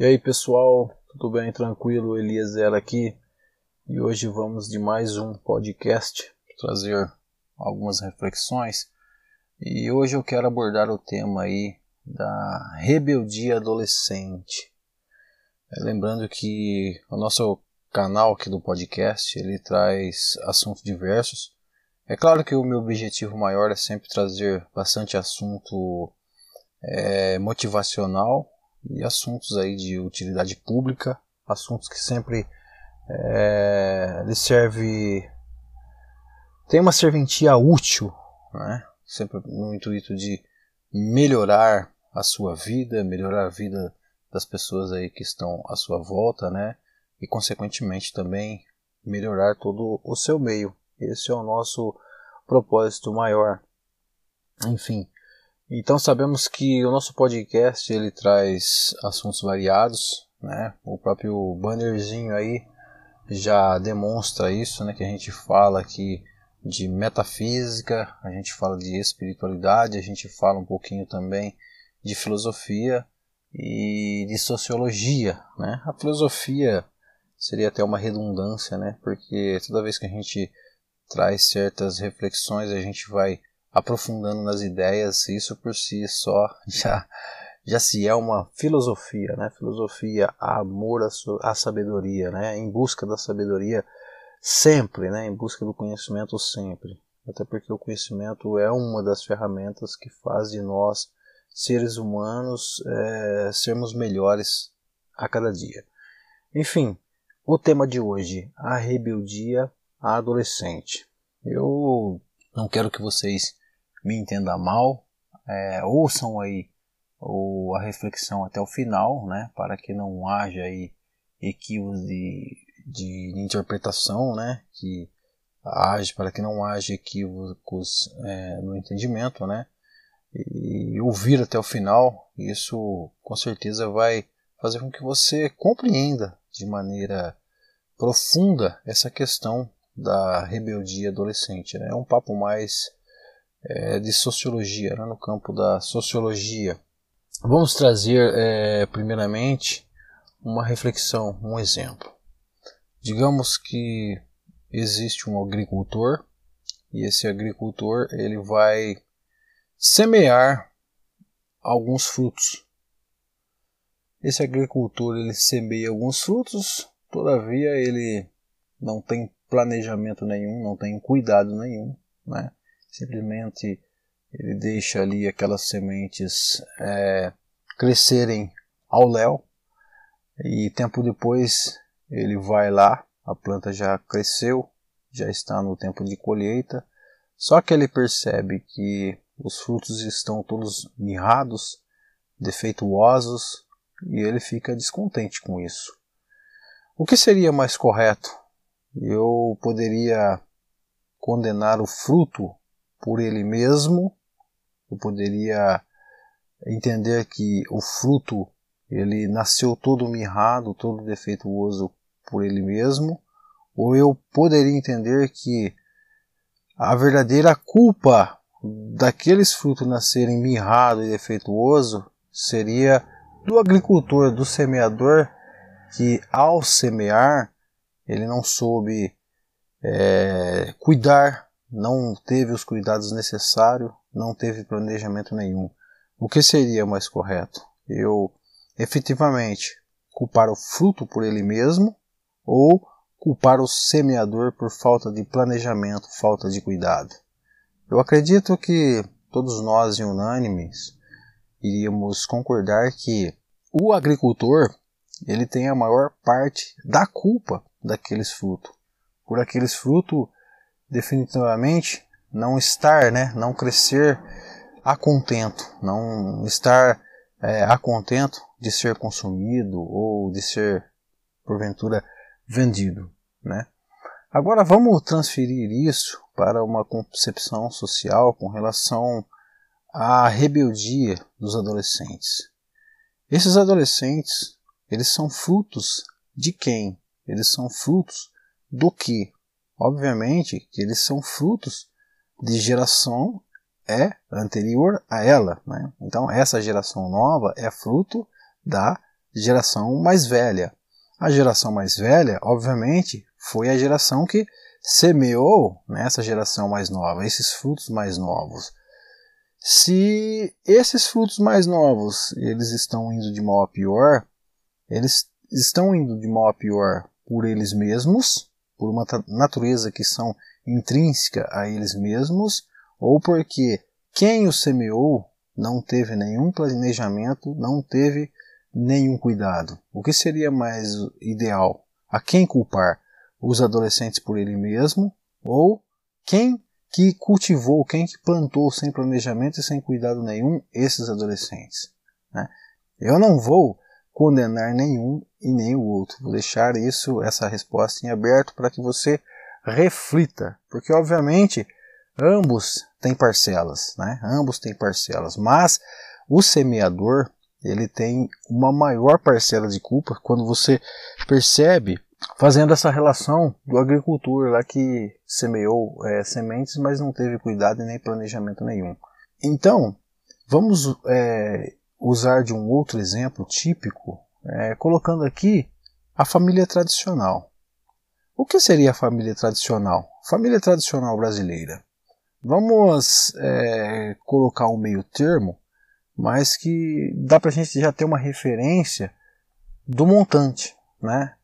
E aí pessoal, tudo bem? Tranquilo? Eliezer aqui e hoje vamos de mais um podcast trazer algumas reflexões e hoje eu quero abordar o tema aí da rebeldia adolescente. É, lembrando que o nosso canal aqui do podcast ele traz assuntos diversos. É claro que o meu objetivo maior é sempre trazer bastante assunto é, motivacional e assuntos aí de utilidade pública, assuntos que sempre é, lhe serve tem uma serventia útil, né? sempre no intuito de melhorar a sua vida, melhorar a vida das pessoas aí que estão à sua volta, né? E consequentemente também melhorar todo o seu meio. Esse é o nosso propósito maior. Enfim, então sabemos que o nosso podcast ele traz assuntos variados, né? O próprio bannerzinho aí já demonstra isso, né? Que a gente fala aqui de metafísica, a gente fala de espiritualidade, a gente fala um pouquinho também de filosofia e de sociologia, né? A filosofia seria até uma redundância, né? Porque toda vez que a gente traz certas reflexões, a gente vai aprofundando nas ideias, isso por si só já já se é uma filosofia, né? Filosofia, amor à, sabedoria, né? Em busca da sabedoria sempre, né? Em busca do conhecimento sempre. Até porque o conhecimento é uma das ferramentas que faz de nós, seres humanos, é, sermos melhores a cada dia. Enfim, o tema de hoje, a rebeldia adolescente. Eu não quero que vocês me entenda mal, é, ouçam aí o, a reflexão até o final, né, para que não haja aí equívocos de, de, interpretação, né, que age para que não haja equívocos é, no entendimento, né, e ouvir até o final, isso com certeza vai fazer com que você compreenda de maneira profunda essa questão da rebeldia adolescente. Né? É um papo mais é, de sociologia, né, no campo da sociologia. Vamos trazer, é, primeiramente, uma reflexão, um exemplo. Digamos que existe um agricultor e esse agricultor ele vai semear alguns frutos. Esse agricultor ele semeia alguns frutos, todavia ele não tem planejamento nenhum, não tem cuidado nenhum, né? Simplesmente ele deixa ali aquelas sementes é, crescerem ao léu e tempo depois ele vai lá, a planta já cresceu, já está no tempo de colheita, só que ele percebe que os frutos estão todos mirrados, defeituosos e ele fica descontente com isso. O que seria mais correto? Eu poderia condenar o fruto por ele mesmo. Eu poderia entender que o fruto ele nasceu todo mirrado, todo defeituoso por ele mesmo, ou eu poderia entender que a verdadeira culpa daqueles frutos nascerem mirrado e defeituoso seria do agricultor, do semeador, que ao semear ele não soube é, cuidar não teve os cuidados necessários, não teve planejamento nenhum. O que seria mais correto? Eu efetivamente culpar o fruto por ele mesmo ou culpar o semeador por falta de planejamento, falta de cuidado? Eu acredito que todos nós, em unânimes, iríamos concordar que o agricultor ele tem a maior parte da culpa daqueles frutos. Por aqueles frutos definitivamente não estar, né, não crescer a contento, não estar é, a contento de ser consumido ou de ser porventura vendido, né? Agora vamos transferir isso para uma concepção social com relação à rebeldia dos adolescentes. Esses adolescentes, eles são frutos de quem? Eles são frutos do que? Obviamente que eles são frutos de geração é anterior a ela. Né? Então essa geração nova é fruto da geração mais velha. A geração mais velha, obviamente, foi a geração que semeou nessa geração mais nova, esses frutos mais novos. Se esses frutos mais novos eles estão indo de mal a pior, eles estão indo de mal a pior por eles mesmos, por uma natureza que são intrínseca a eles mesmos, ou porque quem os semeou não teve nenhum planejamento, não teve nenhum cuidado. O que seria mais ideal? A quem culpar? Os adolescentes por ele mesmo ou quem que cultivou, quem que plantou sem planejamento e sem cuidado nenhum esses adolescentes? Né? Eu não vou condenar nenhum e nem o outro. Vou deixar isso, essa resposta em aberto para que você reflita, porque obviamente ambos têm parcelas, né? Ambos têm parcelas, mas o semeador ele tem uma maior parcela de culpa quando você percebe fazendo essa relação do agricultor lá que semeou é, sementes, mas não teve cuidado e nem planejamento nenhum. Então, vamos é, usar de um outro exemplo típico, é, colocando aqui a família tradicional. O que seria a família tradicional? Família tradicional brasileira. Vamos é, colocar um meio termo, mas que dá para a gente já ter uma referência do montante, né?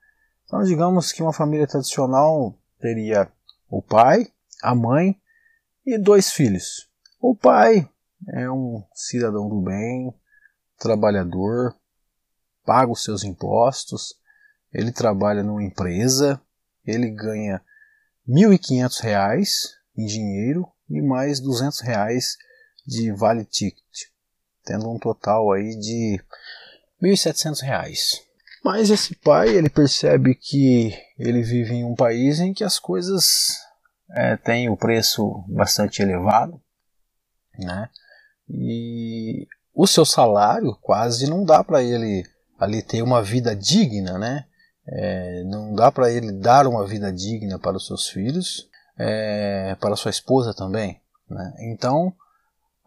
Então, digamos que uma família tradicional teria o pai, a mãe e dois filhos. O pai é um cidadão do bem, trabalhador, paga os seus impostos, ele trabalha numa empresa, ele ganha R$ 1.500 em dinheiro e mais 200 reais de vale ticket, tendo um total aí de R$ 1.700. Mas esse pai ele percebe que ele vive em um país em que as coisas é, têm o preço bastante elevado, né? E o seu salário quase não dá para ele ali ter uma vida digna, né? É, não dá para ele dar uma vida digna para os seus filhos, é, para sua esposa também. Né? Então,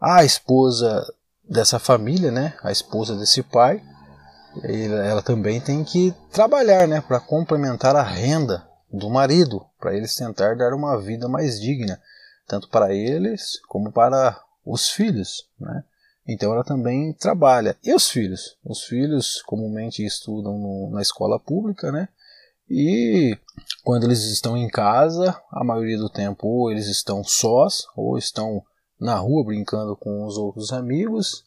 a esposa dessa família, né? A esposa desse pai, ela também tem que trabalhar, né, para complementar a renda do marido, para eles tentar dar uma vida mais digna, tanto para eles como para os filhos, né? Então ela também trabalha. E os filhos? Os filhos comumente estudam no, na escola pública, né? E quando eles estão em casa, a maioria do tempo ou eles estão sós ou estão na rua brincando com os outros amigos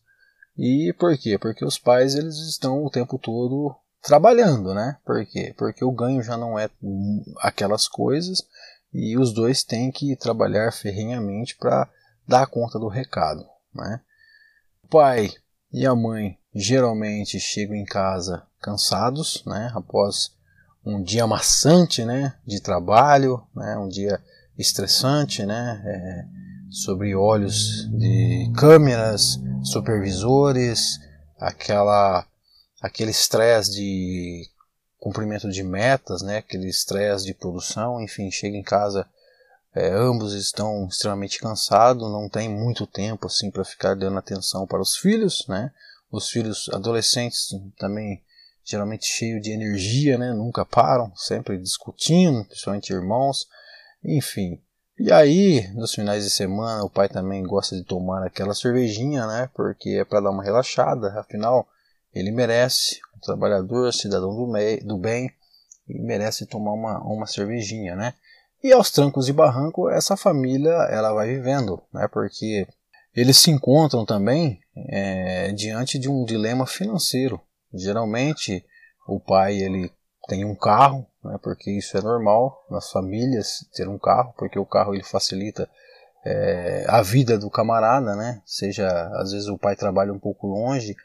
e por quê? Porque os pais eles estão o tempo todo trabalhando, né? Por quê? Porque o ganho já não é aquelas coisas e os dois têm que trabalhar ferrenhamente para dar conta do recado, né? Pai e a mãe geralmente chegam em casa cansados, né? Após um dia maçante, né? De trabalho, né? Um dia estressante, né? É, sobre olhos de câmeras, supervisores, aquela aquele estresse de cumprimento de metas, né, aquele estresse de produção, enfim, chega em casa, é, ambos estão extremamente cansados, não tem muito tempo assim para ficar dando atenção para os filhos, né? Os filhos adolescentes também geralmente cheios de energia, né? Nunca param, sempre discutindo, principalmente irmãos, enfim. E aí, nos finais de semana, o pai também gosta de tomar aquela cervejinha, né? Porque é para dar uma relaxada, afinal, ele merece, um trabalhador, cidadão do, do bem, merece tomar uma, uma cervejinha, né? E aos trancos e barranco, essa família ela vai vivendo, né? Porque eles se encontram também é, diante de um dilema financeiro. Geralmente, o pai ele tem um carro, né, porque isso é normal nas famílias ter um carro, porque o carro ele facilita é, a vida do camarada, né? Seja às vezes o pai trabalha um pouco longe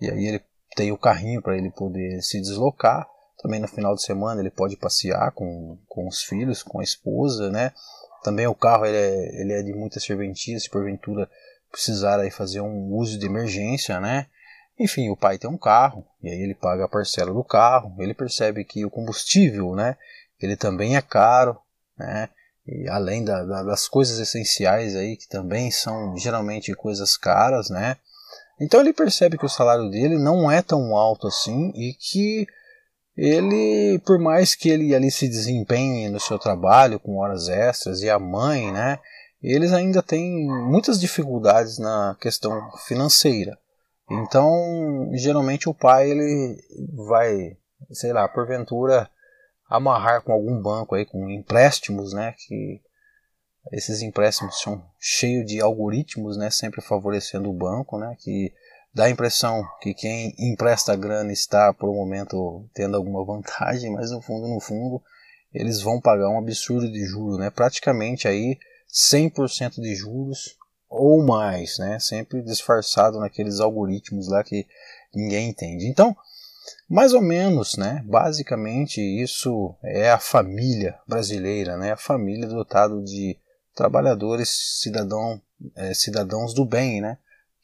e aí ele tem o carrinho para ele poder se deslocar. Também no final de semana ele pode passear com, com os filhos, com a esposa, né? Também o carro ele é, ele é de muita serventia, se porventura precisar aí fazer um uso de emergência, né? Enfim, o pai tem um carro, e aí ele paga a parcela do carro, ele percebe que o combustível, né, ele também é caro, né, e além da, da, das coisas essenciais aí, que também são geralmente coisas caras, né, Então ele percebe que o salário dele não é tão alto assim e que ele, por mais que ele ali se desempenhe no seu trabalho com horas extras e a mãe, né, eles ainda têm muitas dificuldades na questão financeira. Então, geralmente o pai ele vai, sei lá, porventura amarrar com algum banco aí com empréstimos, né, que esses empréstimos são cheios de algoritmos, né, sempre favorecendo o banco, né, que dá a impressão que quem empresta grana está por um momento tendo alguma vantagem, mas no fundo, no fundo, eles vão pagar um absurdo de juros, né, praticamente aí 100% de juros ou mais, né, sempre disfarçado naqueles algoritmos lá que ninguém entende. Então, mais ou menos, né? Basicamente isso é a família brasileira, né? A família dotada de trabalhadores, cidadão, é, cidadãos do bem, né?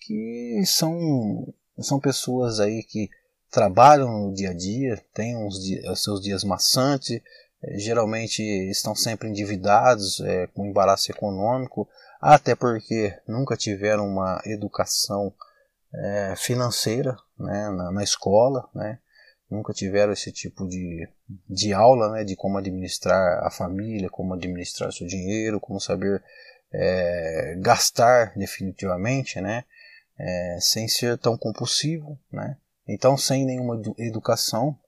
Que são são pessoas aí que trabalham no dia a dia, têm dias, seus dias maçantes, é, geralmente estão sempre endividados, é, com embaraço econômico, até porque nunca tiveram uma educação é, financeira né, na, na, escola, né, nunca tiveram esse tipo de, de aula né, de como administrar a família, como administrar seu dinheiro, como saber é, gastar definitivamente, né, é, sem ser tão compulsivo. Né, então, sem nenhuma educação,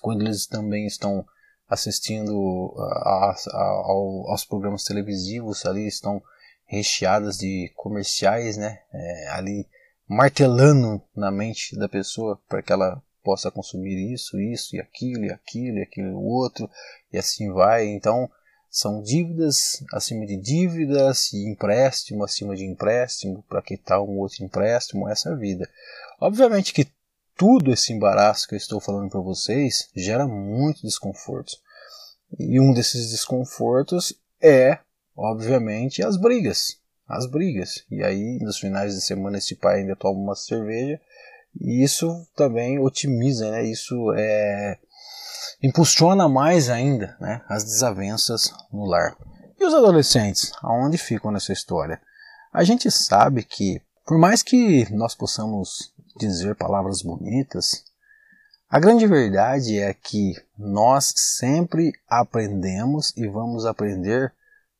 quando eles também estão assistindo a, a, ao, aos programas televisivos, ali estão recheadas de comerciais, né, é, ali martelando na mente da pessoa para que ela possa consumir isso, isso e aquilo e aquilo e aquilo outro e assim vai. Então são dívidas acima de dívidas e empréstimo acima de empréstimo para quitar um outro empréstimo, essa vida. Obviamente que tudo esse embaraço que eu estou falando para vocês gera muito desconforto. E um desses desconfortos é, obviamente, as brigas as brigas. E aí, nos finais de semana, esse pai ainda toma uma cerveja. E isso também otimiza, né? Isso é, impulsiona mais ainda né? as desavenças no lar. E os adolescentes, aonde ficam nessa história? A gente sabe que, por mais que nós possamos dizer palavras bonitas, a grande verdade é que nós sempre aprendemos e vamos aprender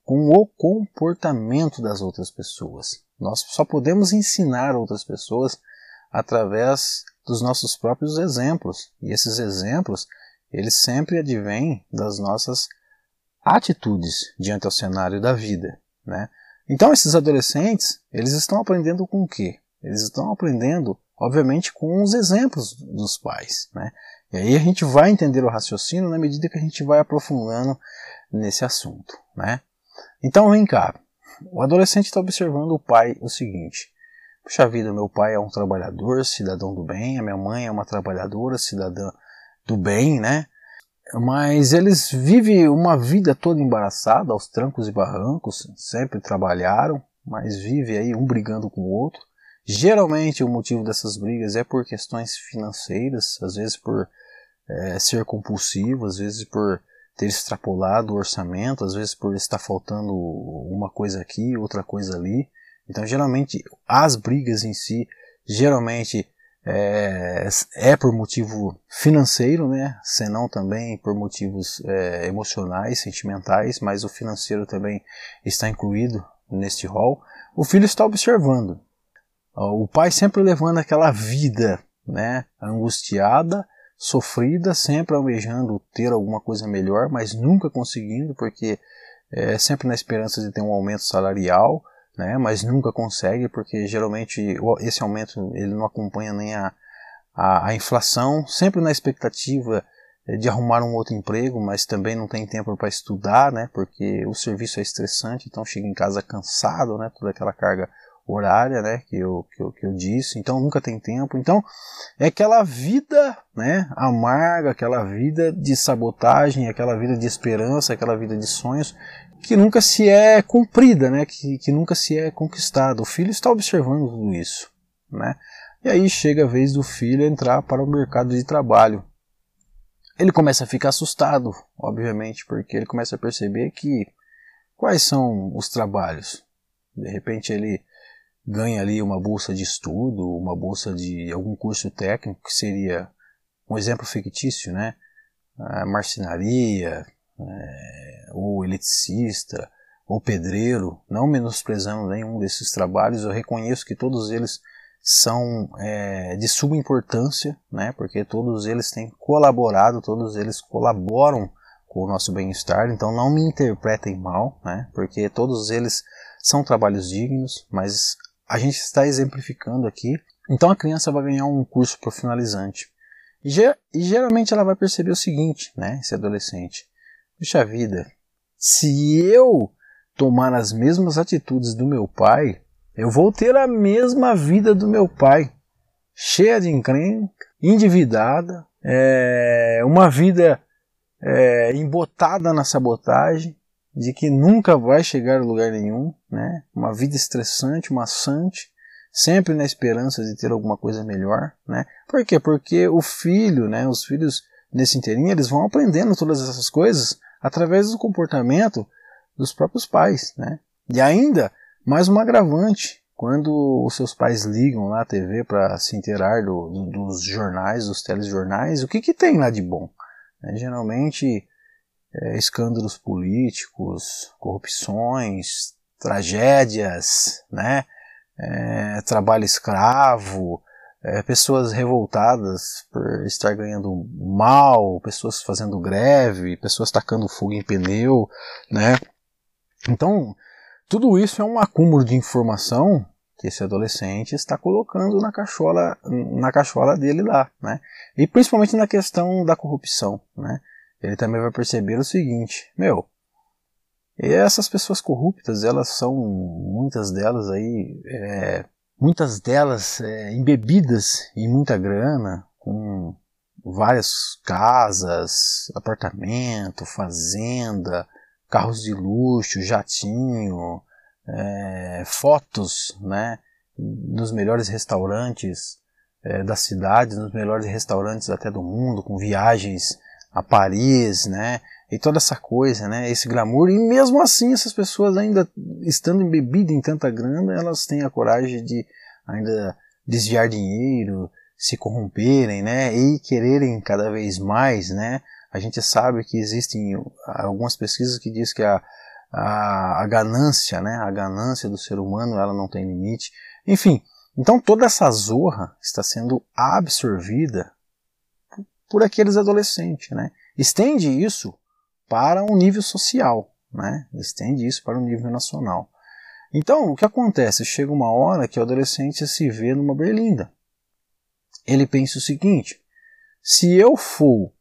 com o comportamento das outras pessoas. Nós só podemos ensinar outras pessoas através dos nossos próprios exemplos. E esses exemplos, eles sempre advêm das nossas atitudes diante ao cenário da vida, né? Então esses adolescentes, eles estão aprendendo com o quê? Eles estão aprendendo, obviamente, com os exemplos dos pais, né? E aí a gente vai entender o raciocínio na medida que a gente vai aprofundando nesse assunto, né? Então vem cá, o adolescente está observando o pai o seguinte: Puxa vida, meu pai é um trabalhador, cidadão do bem, a minha mãe é uma trabalhadora, cidadã do bem, né? Mas eles vivem uma vida toda embaraçada, aos trancos e barrancos, sempre trabalharam, mas vive aí um brigando com o outro. Geralmente o motivo dessas brigas é por questões financeiras, às vezes por é, ser compulsivo, às vezes por ter extrapolado o orçamento, às vezes por estar faltando uma coisa aqui, outra coisa ali. Então, geralmente, as brigas em si, geralmente é, é por motivo financeiro, né? Senão também por motivos é, emocionais, sentimentais, mas o financeiro também está incluído neste rol. O filho está observando. O pai sempre levando aquela vida, né? Angustiada, sofrida, sempre almejando ter alguma coisa melhor, mas nunca conseguindo, porque é sempre na esperança de ter um aumento salarial, né, mas nunca consegue, porque geralmente esse aumento ele não acompanha nem a, a, a inflação, sempre na expectativa de arrumar um outro emprego, mas também não tem tempo para estudar, né, porque o serviço é estressante, então chega em casa cansado, né, toda aquela carga horária, né, que eu, que eu, que eu disse, então nunca tem tempo. Então é aquela vida, né, amarga, aquela vida de sabotagem, aquela vida de esperança, aquela vida de sonhos que nunca se é cumprida, né, que, que nunca se é conquistada. O filho está observando tudo isso, né. E aí chega a vez do filho entrar para o mercado de trabalho. Ele começa a ficar assustado, obviamente, porque ele começa a perceber que quais são os trabalhos. De repente ele ganha ali uma bolsa de estudo, uma bolsa de algum curso técnico, que seria um exemplo fictício, né? A marcenaria, é, ou eletricista, ou pedreiro, não menosprezando nenhum desses trabalhos, eu reconheço que todos eles são é, de suma importância, né? Porque todos eles têm colaborado, todos eles colaboram com o nosso bem-estar, então não me interpretem mal, né? Porque todos eles são trabalhos dignos, mas a gente está exemplificando aqui. Então a criança vai ganhar um curso profissionalizante. E, e geralmente ela vai perceber o seguinte, né? Esse adolescente. Puxa vida, se eu tomar as mesmas atitudes do meu pai, eu vou ter a mesma vida do meu pai. Cheia de encrenca, endividada, é, uma vida é, embotada na sabotagem, de que nunca vai chegar a lugar nenhum, né? Uma vida estressante, maçante, sempre na esperança de ter alguma coisa melhor, né? Por quê? Porque o filho, né? Os filhos nesse inteirinho, eles vão aprendendo todas essas coisas através do comportamento dos próprios pais, né? E ainda mais um agravante, quando os seus pais ligam lá a TV para se inteirar do, do, dos jornais, dos telejornais, o que, que tem lá de bom? É, geralmente é, escândalos políticos, corrupções, tragédias, né? É, trabalho escravo, é, pessoas revoltadas por estar ganhando mal, pessoas fazendo greve, pessoas tacando fogo em pneu, né? Então, tudo isso é um acúmulo de informação que esse adolescente está colocando na cachola, na cachola dele lá, né? E principalmente na questão da corrupção, né? ele também vai perceber o seguinte, meu, essas pessoas corruptas, elas são, muitas delas aí, é, muitas delas é, embebidas em muita grana, com várias casas, apartamento, fazenda, carros de luxo, jatinho, é, fotos, né, nos melhores restaurantes é, da cidade, nos melhores restaurantes até do mundo, com viagens a Paris, né? E toda essa coisa, né? Esse glamour. E mesmo assim, essas pessoas ainda estando embebidas em tanta grana, elas têm a coragem de ainda desviar dinheiro, se corromperem, né? E quererem cada vez mais, né? A gente sabe que existem algumas pesquisas que diz que a, a, a ganância, né? A ganância do ser humano, ela não tem limite. Enfim, então toda essa zorra está sendo absorvida por aqueles adolescentes, né? Estende isso para um nível social, né? Estende isso para um nível nacional. Então, o que acontece? Chega uma hora que o adolescente se vê numa berlinda. Ele pensa o seguinte: se eu for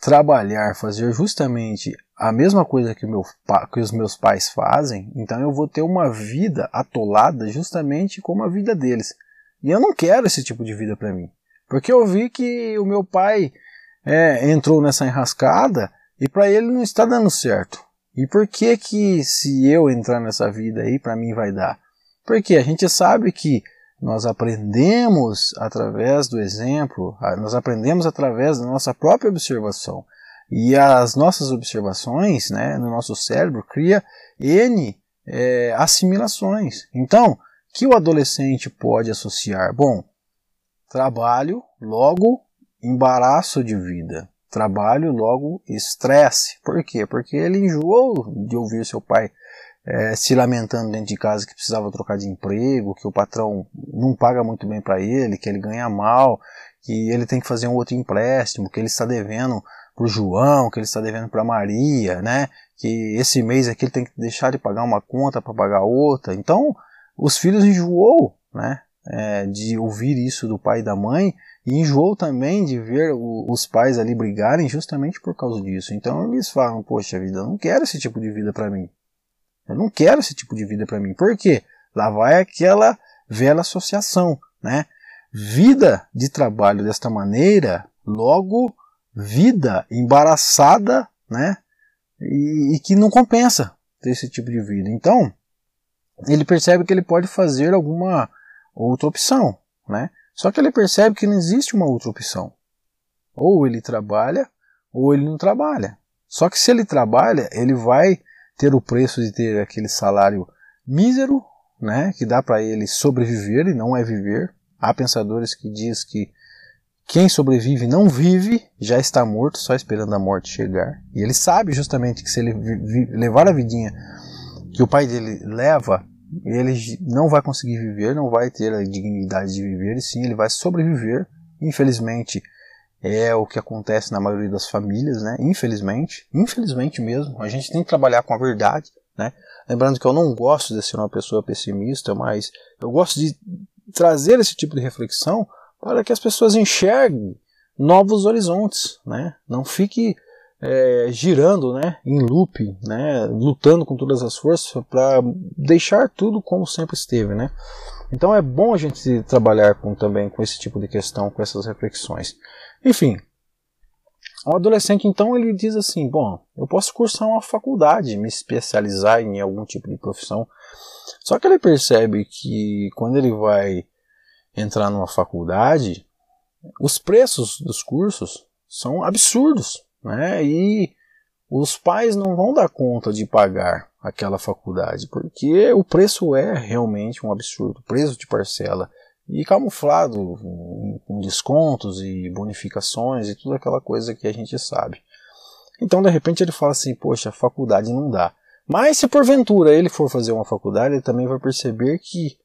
trabalhar, fazer justamente a mesma coisa que, meu, que os meus pais fazem, então eu vou ter uma vida atolada justamente como a vida deles. E eu não quero esse tipo de vida para mim. Porque eu vi que o meu pai é, entrou nessa enrascada e para ele não está dando certo. E por que que se eu entrar nessa vida aí para mim vai dar? Porque a gente sabe que nós aprendemos através do exemplo, nós aprendemos através da nossa própria observação. E as nossas observações né, no nosso cérebro cria N é, assimilações. Então, que o adolescente pode associar? Bom, trabalho, logo embaraço de vida. Trabalho, logo estresse. Por quê? Porque ele enjoou de ouvir seu pai é, se lamentando dentro de casa que precisava trocar de emprego, que o patrão não paga muito bem para ele, que ele ganha mal, que ele tem que fazer um outro empréstimo, que ele está devendo para o João, que ele está devendo para Maria, né? Que esse mês aqui ele tem que deixar de pagar uma conta para pagar outra. Então, os filhos enjoou, né? É, de ouvir isso do pai e da mãe e enjoou também de ver o, os pais ali brigarem justamente por causa disso. Então eles falam: Poxa vida, eu não quero esse tipo de vida para mim. Eu não quero esse tipo de vida para mim. Por quê? Lá vai aquela velha associação, né? Vida de trabalho desta maneira, logo vida embaraçada, né? E, e que não compensa ter esse tipo de vida. Então, ele percebe que ele pode fazer alguma outra opção, né? Só que ele percebe que não existe uma outra opção. Ou ele trabalha, ou ele não trabalha. Só que se ele trabalha, ele vai ter o preço de ter aquele salário mísero, né, que dá para ele sobreviver e não é viver. Há pensadores que diz que quem sobrevive não vive, já está morto, só esperando a morte chegar. E ele sabe justamente que se ele levar a vidinha que o pai dele leva, ele não vai conseguir viver, não vai ter a dignidade de viver, e sim ele vai sobreviver. Infelizmente, é o que acontece na maioria das famílias, né? Infelizmente, infelizmente mesmo. A gente tem que trabalhar com a verdade, né? Lembrando que eu não gosto de ser uma pessoa pessimista, mas eu gosto de trazer esse tipo de reflexão para que as pessoas enxerguem novos horizontes, né? Não fique é, girando, né, em loop, né, lutando com todas as forças para deixar tudo como sempre esteve, né? Então é bom a gente trabalhar com, também com esse tipo de questão, com essas reflexões. Enfim, o adolescente então ele diz assim, bom, eu posso cursar uma faculdade, me especializar em algum tipo de profissão. Só que ele percebe que quando ele vai entrar numa faculdade, os preços dos cursos são absurdos, né? E os pais não vão dar conta de pagar aquela faculdade, porque o preço é realmente um absurdo, preço de parcela e camuflado com descontos e bonificações e tudo aquela coisa que a gente sabe. Então, de repente, ele fala assim: Poxa, faculdade não dá. Mas se porventura ele for fazer uma faculdade, ele também vai perceber que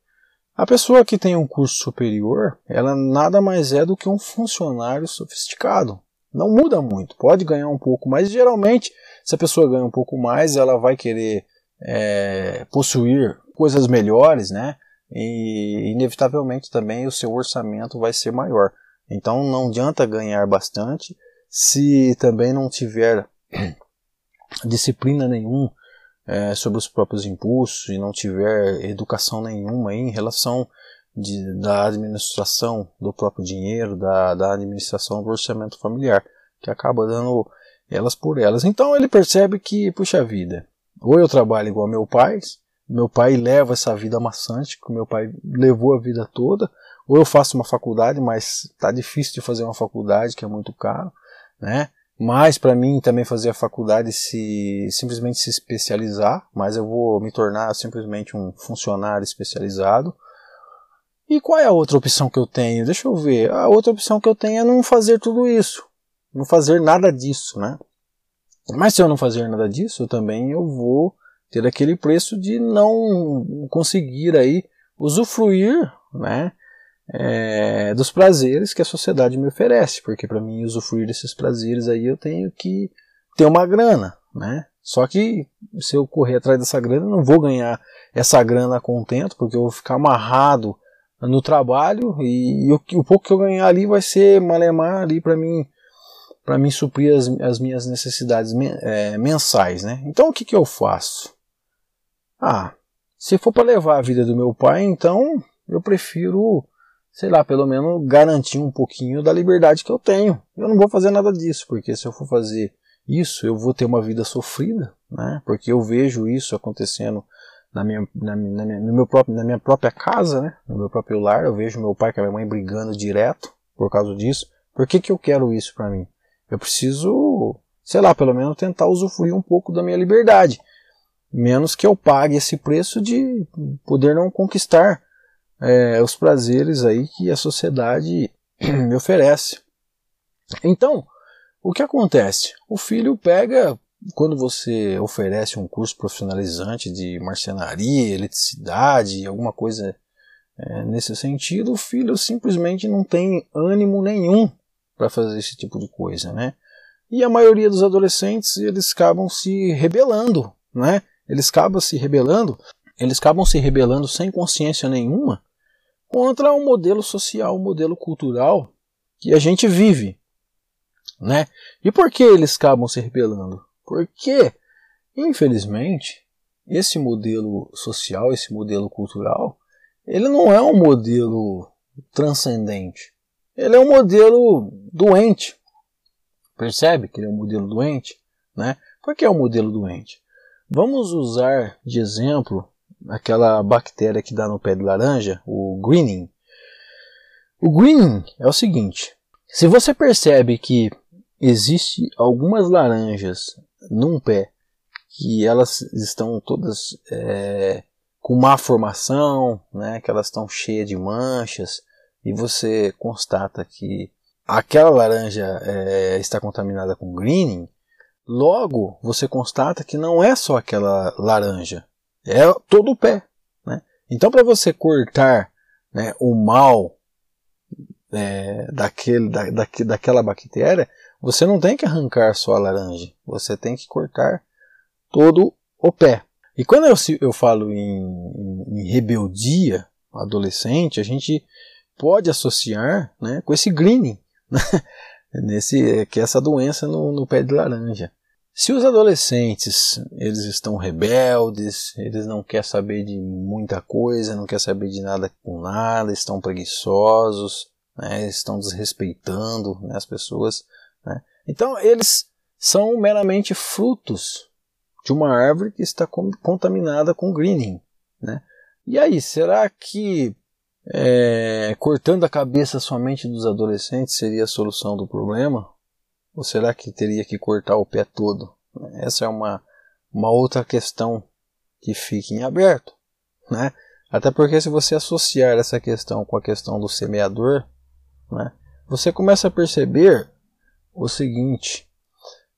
a pessoa que tem um curso superior, ela nada mais é do que um funcionário sofisticado. Não muda muito, pode ganhar um pouco mais. Geralmente, se a pessoa ganha um pouco mais, ela vai querer é, possuir coisas melhores, né? E inevitavelmente também o seu orçamento vai ser maior. Então não adianta ganhar bastante se também não tiver disciplina nenhuma é, sobre os próprios impulsos e não tiver educação nenhuma em relação de, da administração do próprio dinheiro, da, da administração do orçamento familiar, que acaba dando elas por elas. Então ele percebe que, puxa vida, ou eu trabalho igual meu pai, meu pai leva essa vida maçante que meu pai levou a vida toda, ou eu faço uma faculdade, mas está difícil de fazer uma faculdade, que é muito caro, né? Mas para mim também fazer a faculdade se simplesmente se especializar, mas eu vou me tornar simplesmente um funcionário especializado. E qual é a outra opção que eu tenho? Deixa eu ver. A outra opção que eu tenho é não fazer tudo isso, não fazer nada disso, né? Mas se eu não fazer nada disso, eu também eu vou ter aquele preço de não conseguir aí usufruir, né? é, dos prazeres que a sociedade me oferece, porque para mim usufruir desses prazeres aí eu tenho que ter uma grana, né? Só que se eu correr atrás dessa grana, eu não vou ganhar essa grana contento, porque eu vou ficar amarrado no trabalho e, e o, o, pouco que eu ganhar ali vai ser malemar ali para mim para mim suprir as, as minhas necessidades é, mensais, né? Então o que que eu faço? Ah, se for para levar a vida do meu pai, então eu prefiro sei lá, pelo menos garantir um pouquinho da liberdade que eu tenho. Eu não vou fazer nada disso, porque se eu for fazer isso, eu vou ter uma vida sofrida, né? Porque eu vejo isso acontecendo na minha, na, na no meu próprio, na minha própria casa, né? No meu próprio lar, eu vejo meu pai e minha mãe brigando direto por causa disso. Por que, que eu quero isso para mim? Eu preciso, sei lá, pelo menos tentar usufruir um pouco da minha liberdade. Menos que eu pague esse preço de poder não conquistar é, os prazeres aí que a sociedade me oferece. Então, o que acontece? O filho pega, quando você oferece um curso profissionalizante de marcenaria, eletricidade, alguma coisa é, nesse sentido, o filho simplesmente não tem ânimo nenhum para fazer esse tipo de coisa, né? E a maioria dos adolescentes, eles acabam se rebelando, né? Eles acabam se rebelando, eles acabam se rebelando sem consciência nenhuma contra o modelo social, o modelo cultural que a gente vive. Né? E por que eles acabam se rebelando? Porque, infelizmente, esse modelo social, esse modelo cultural, ele não é um modelo transcendente. Ele é um modelo doente. Percebe que ele é um modelo doente? Né? Por que é um modelo doente? Vamos usar de exemplo aquela bactéria que dá no pé de laranja, o greening. O greening é o seguinte: se você percebe que existe algumas laranjas num pé que elas estão todas é, com má formação, né, que elas estão cheias de manchas, e você constata que aquela laranja é, está contaminada com greening, logo você constata que não é só aquela laranja, é todo o pé. Né? Então, para você cortar né, o mal é, daquele, da, da, daquela bactéria, você não tem que arrancar só a laranja, você tem que cortar todo o pé. E quando eu, eu falo em, em, em rebeldia adolescente, a gente pode associar né, com esse greening, né, nesse, que é essa doença no, no pé de laranja. Se os adolescentes eles estão rebeldes, eles não querem saber de muita coisa, não querem saber de nada com nada, estão preguiçosos, né, estão desrespeitando né, as pessoas. Né. Então eles são meramente frutos de uma árvore que está contaminada com greening. Né? E aí, será que é, cortando a cabeça somente dos adolescentes seria a solução do problema? Ou será que teria que cortar o pé todo? Essa é uma, uma outra questão que fica em aberto. Né? Até porque se você associar essa questão com a questão do semeador, né, você começa a perceber o seguinte: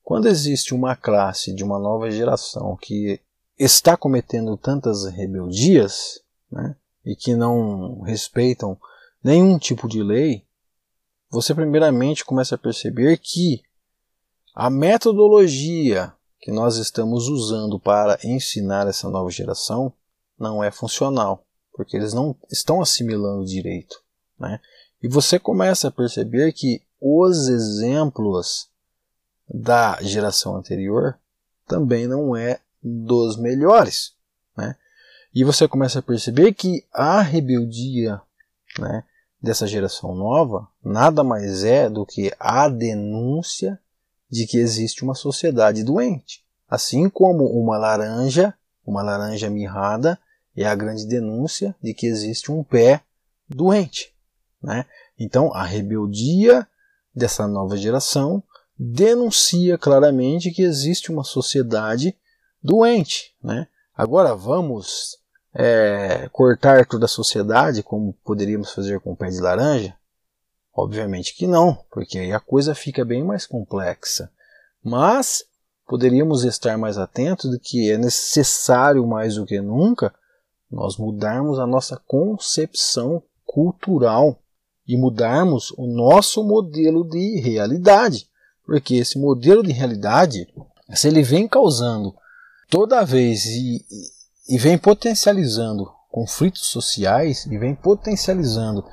quando existe uma classe de uma nova geração que está cometendo tantas rebeldias né, e que não respeitam nenhum tipo de lei, você primeiramente começa a perceber que a metodologia que nós estamos usando para ensinar essa nova geração não é funcional, porque eles não estão assimilando direito. Né? E você começa a perceber que os exemplos da geração anterior também não é dos melhores. Né? E você começa a perceber que a rebeldia né, dessa geração nova nada mais é do que a denúncia de que existe uma sociedade doente. Assim como uma laranja, uma laranja mirrada, é a grande denúncia de que existe um pé doente. Né? Então, a rebeldia dessa nova geração denuncia claramente que existe uma sociedade doente. Né? Agora vamos é, cortar toda a sociedade como poderíamos fazer com o pé de laranja? Obviamente que não, porque aí a coisa fica bem mais complexa. Mas poderíamos estar mais atentos de que é necessário mais do que nunca nós mudarmos a nossa concepção cultural e mudarmos o nosso modelo de realidade. Porque esse modelo de realidade, se ele vem causando toda vez e, e vem potencializando conflitos sociais e vem potencializando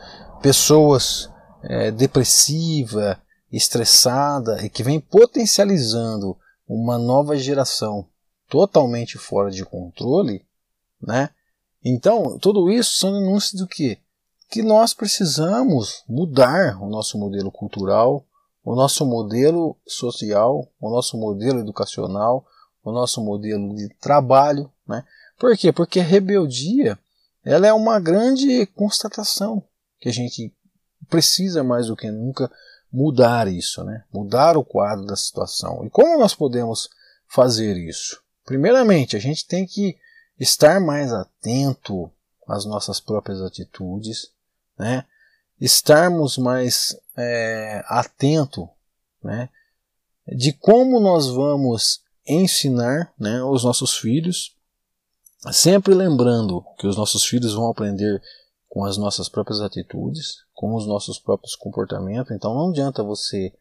pessoas é, depressiva, estressada e que vem potencializando uma nova geração totalmente fora de controle, né? Então, tudo isso são denúncias do que? Que nós precisamos mudar o nosso modelo cultural, o nosso modelo social, o nosso modelo educacional, o nosso modelo de trabalho. Né? Por quê? Porque a rebeldia ela é uma grande constatação que a gente precisa mais do que nunca mudar isso, né? mudar o quadro da situação. E como nós podemos fazer isso? Primeiramente, a gente tem que estar mais atento às nossas próprias atitudes, né? estarmos mais é, atento né, de como nós vamos ensinar né, os nossos filhos, sempre lembrando que os nossos filhos vão aprender com as nossas próprias atitudes, com os nossos próprios comportamentos. Então não adianta você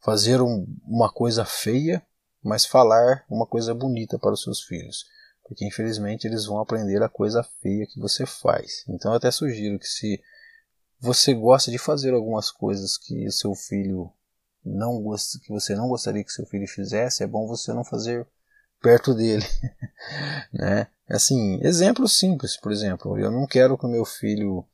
fazer um, uma coisa feia, mas falar uma coisa bonita para os seus filhos, porque infelizmente eles vão aprender a coisa feia que você faz. Então eu até sugiro que se você gosta de fazer algumas coisas que o seu filho não gosta, que você não gostaria que seu filho fizesse, é bom você não fazer perto dele, né? Assim, exemplo simples, por exemplo, eu não quero que o meu filho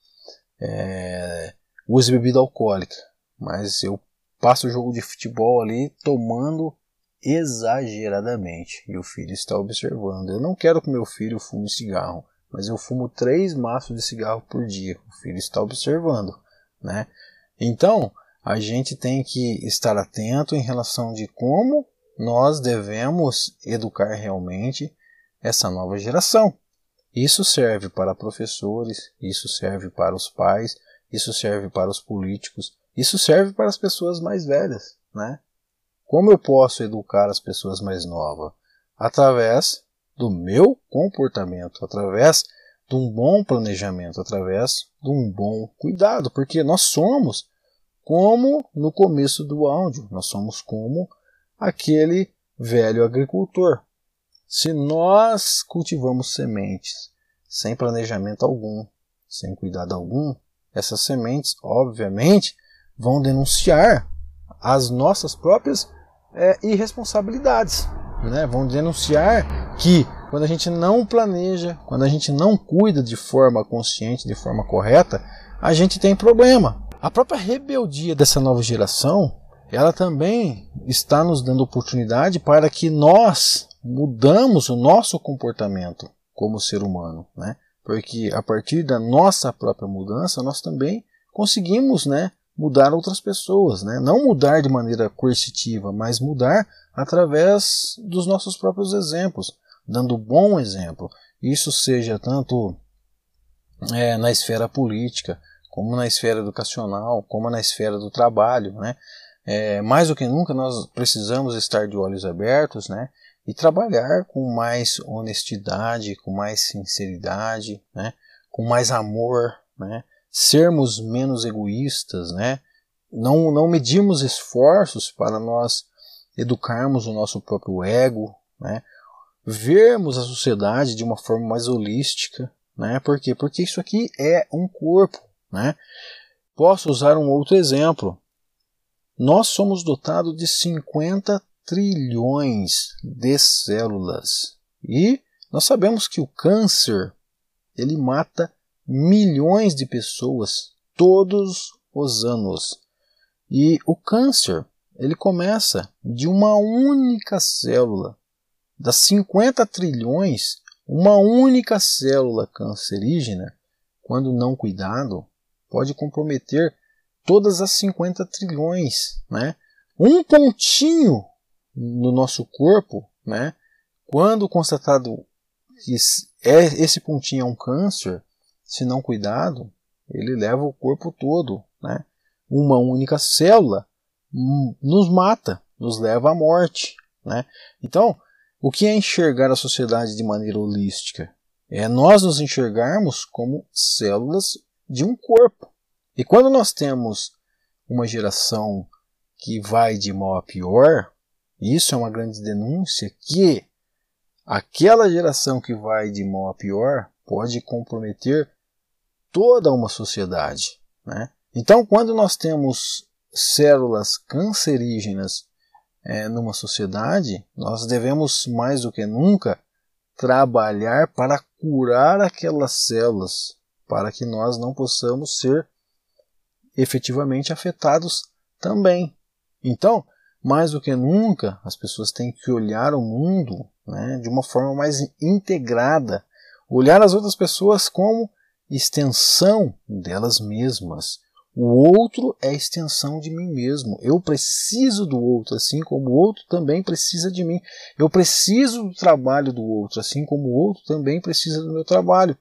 é, use bebida alcoólica, mas eu passo o jogo de futebol ali tomando exageradamente e o filho está observando. Eu não quero que meu filho fume cigarro, mas eu fumo três maços de cigarro por dia. O filho está observando, né? Então, a gente tem que estar atento em relação de como nós devemos educar realmente essa nova geração. Isso serve para professores, isso serve para os pais, isso serve para os políticos, isso serve para as pessoas mais velhas, né? Como eu posso educar as pessoas mais novas? Através do meu comportamento, através de um bom planejamento, através de um bom cuidado, porque nós somos como no começo do áudio, nós somos como aquele velho agricultor. Se nós cultivamos sementes sem planejamento algum, sem cuidado algum, essas sementes, obviamente, vão denunciar as nossas próprias é, irresponsabilidades. Né? Vão denunciar que quando a gente não planeja, quando a gente não cuida de forma consciente, de forma correta, a gente tem problema. A própria rebeldia dessa nova geração, ela também está nos dando oportunidade para que nós mudamos o nosso comportamento como ser humano, né? Porque a partir da nossa própria mudança, nós também conseguimos, né, mudar outras pessoas, né? Não mudar de maneira coercitiva, mas mudar através dos nossos próprios exemplos, dando bom exemplo. Isso seja tanto é, na esfera política, como na esfera educacional, como na esfera do trabalho, né? É, mais do que nunca nós precisamos estar de olhos abertos, né? E trabalhar com mais honestidade, com mais sinceridade, né? Com mais amor, né? sermos menos egoístas, né? Não, não medirmos esforços para nós educarmos o nosso próprio ego, né? Vermos a sociedade de uma forma mais holística, né? Por quê? Porque isso aqui é um corpo, né? Posso usar um outro exemplo. Nós somos dotados de 50 trilhões de células e nós sabemos que o câncer ele mata milhões de pessoas todos os anos. E o câncer, ele começa de uma única célula. Das 50 trilhões, uma única célula cancerígena, quando não cuidado, pode comprometer todas as 50 trilhões, né? Um pontinho no nosso corpo, né? Quando constatado que é, esse pontinho é um câncer, se não cuidado, ele leva o corpo todo. Né? Uma única célula nos mata, nos leva à morte. Né? Então, o que é enxergar a sociedade de maneira holística? É nós nos enxergarmos como células de um corpo. E quando nós temos uma geração que vai de mal a pior, isso é uma grande denúncia que aquela geração que vai de mal a pior pode comprometer toda uma sociedade. Né? Então, quando nós temos células cancerígenas é, numa sociedade, nós devemos mais do que nunca trabalhar para curar aquelas células, para que nós não possamos ser efetivamente afetados também. Então, mais do que nunca, as pessoas têm que olhar o mundo né, de uma forma mais integrada, olhar as outras pessoas como extensão delas mesmas. O outro é extensão de mim mesmo. Eu preciso do outro, assim como o outro também precisa de mim. Eu preciso do trabalho do outro, assim como o outro também precisa do meu trabalho.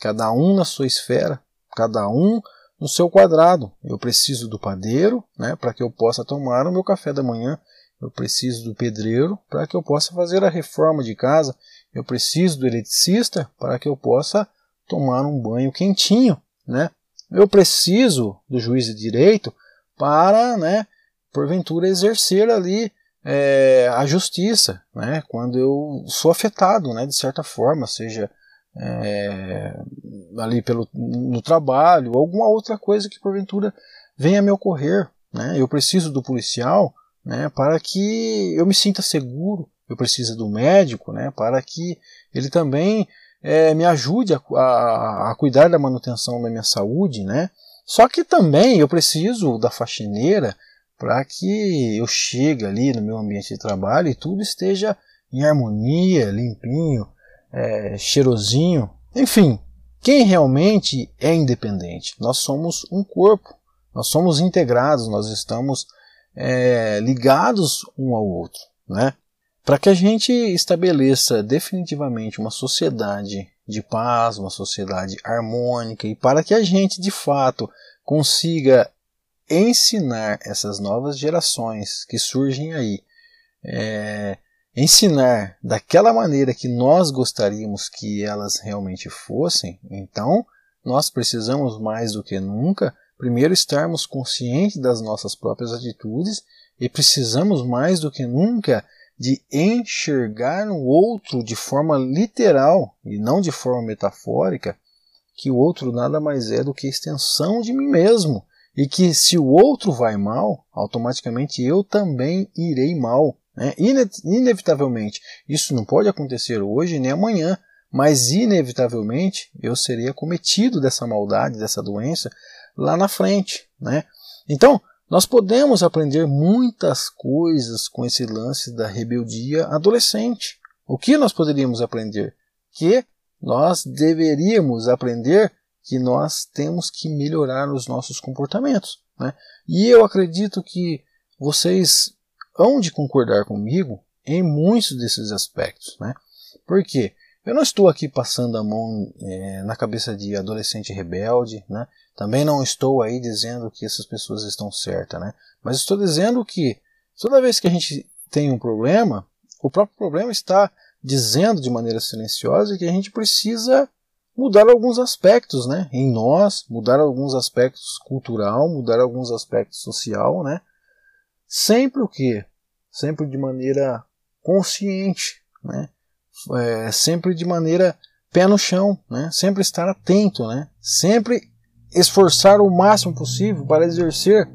Cada um na sua esfera, cada um no seu quadrado. Eu preciso do padeiro, né, para que eu possa tomar o meu café da manhã. Eu preciso do pedreiro para que eu possa fazer a reforma de casa. Eu preciso do eletricista para que eu possa tomar um banho quentinho, né? Eu preciso do juiz de direito para, né, porventura exercer ali é, a justiça, né? Quando eu sou afetado, né, de certa forma, seja é, ali pelo no trabalho, alguma outra coisa que porventura venha a me ocorrer, né? Eu preciso do policial, né, para que eu me sinta seguro. Eu preciso do médico, né, para que ele também é, me ajude a, a, a, cuidar da manutenção da minha saúde, né? Só que também eu preciso da faxineira para que eu chegue ali no meu ambiente de trabalho e tudo esteja em harmonia, limpinho, é, cheirosinho. Enfim, quem realmente é independente? Nós somos um corpo, nós somos integrados, nós estamos é, ligados um ao outro, né? Para que a gente estabeleça definitivamente uma sociedade de paz, uma sociedade harmônica e para que a gente de fato consiga ensinar essas novas gerações que surgem aí, é, ensinar daquela maneira que nós gostaríamos que elas realmente fossem, então nós precisamos mais do que nunca, primeiro estarmos conscientes das nossas próprias atitudes e precisamos mais do que nunca de enxergar no outro de forma literal e não de forma metafórica que o outro nada mais é do que extensão de mim mesmo e que se o outro vai mal, automaticamente eu também irei mal. Né? Inevitavelmente, isso não pode acontecer hoje nem amanhã, mas inevitavelmente eu serei acometido dessa maldade, dessa doença lá na frente. Né? Então, nós podemos aprender muitas coisas com esse lance da rebeldia adolescente. O que nós poderíamos aprender? Que nós deveríamos aprender que nós temos que melhorar os nossos comportamentos. Né? E eu acredito que vocês hão de concordar comigo em muitos desses aspectos. Né? Por quê? Eu não estou aqui passando a mão é, na cabeça de adolescente rebelde, né? Também não estou aí dizendo que essas pessoas estão certas, né? Mas estou dizendo que toda vez que a gente tem um problema, o próprio problema está dizendo de maneira silenciosa que a gente precisa mudar alguns aspectos, né? Em nós, mudar alguns aspectos cultural, mudar alguns aspectos social, né? Sempre o que? Sempre de maneira consciente, né? É, sempre de maneira pé no chão, né? sempre estar atento, né? sempre esforçar o máximo possível para exercer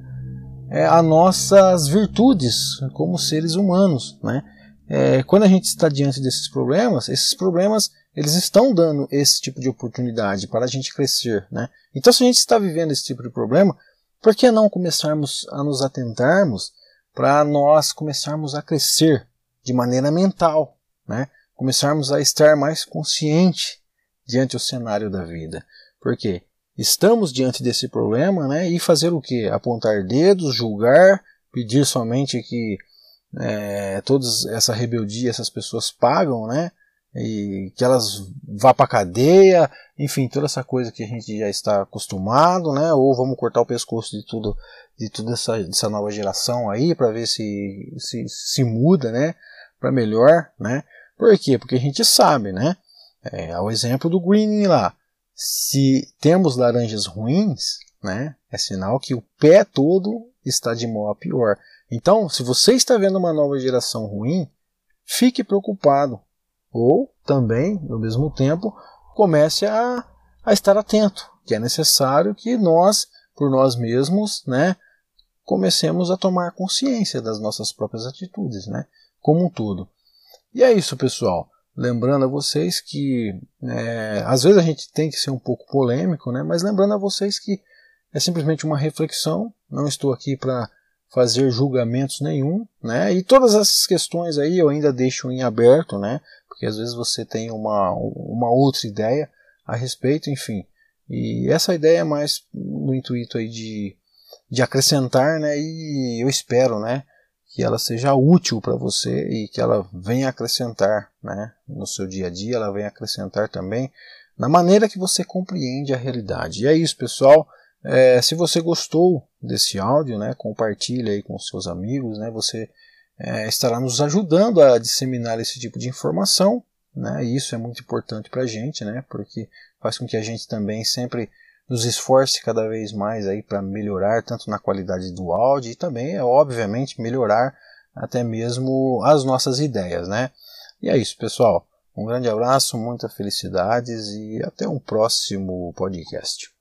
é, as nossas virtudes como seres humanos. Né? É, quando a gente está diante desses problemas, esses problemas eles estão dando esse tipo de oportunidade para a gente crescer. Né? Então, se a gente está vivendo esse tipo de problema, por que não começarmos a nos atentarmos para nós começarmos a crescer de maneira mental, né? Começarmos a estar mais consciente diante do cenário da vida. Porque estamos diante desse problema né, e fazer o que? Apontar dedos, julgar, pedir somente que é, toda essa rebeldia essas pessoas pagam, né? E que elas vá para cadeia, enfim, toda essa coisa que a gente já está acostumado, né? Ou vamos cortar o pescoço de tudo, de toda essa, nova geração aí para ver se, se se muda, né? Para melhor, né? Por quê? Porque a gente sabe, né? É, o exemplo do greening lá. Se temos laranjas ruins, né? É sinal que o pé todo está de mal a pior. Então, se você está vendo uma nova geração ruim, fique preocupado. Ou também, no mesmo tempo, comece a, a estar atento, que é necessário que nós, por nós mesmos, né, comecemos a tomar consciência das nossas próprias atitudes, né, como um todo. E é isso, pessoal. Lembrando a vocês que é, às vezes a gente tem que ser um pouco polêmico, né? mas lembrando a vocês que é simplesmente uma reflexão. Não estou aqui para fazer julgamentos nenhum, né? E todas essas questões aí eu ainda deixo em aberto, né? Porque às vezes você tem uma, uma outra ideia a respeito, enfim. E essa ideia é mais no intuito aí de, de acrescentar, né? E eu espero, né? Que ela seja útil para você e que ela venha acrescentar né, no seu dia a dia, ela venha acrescentar também na maneira que você compreende a realidade. E é isso, pessoal. É, se você gostou desse áudio, né, compartilhe aí com seus amigos, né, você é, estará nos ajudando a disseminar esse tipo de informação, né, e isso é muito importante para a gente, né, porque faz com que a gente também sempre nos esforce cada vez mais aí para melhorar tanto na qualidade do áudio e também, é, obviamente, melhorar até mesmo as nossas ideias, né? E é isso, pessoal. Um grande abraço, muitas felicidades e até um próximo podcast.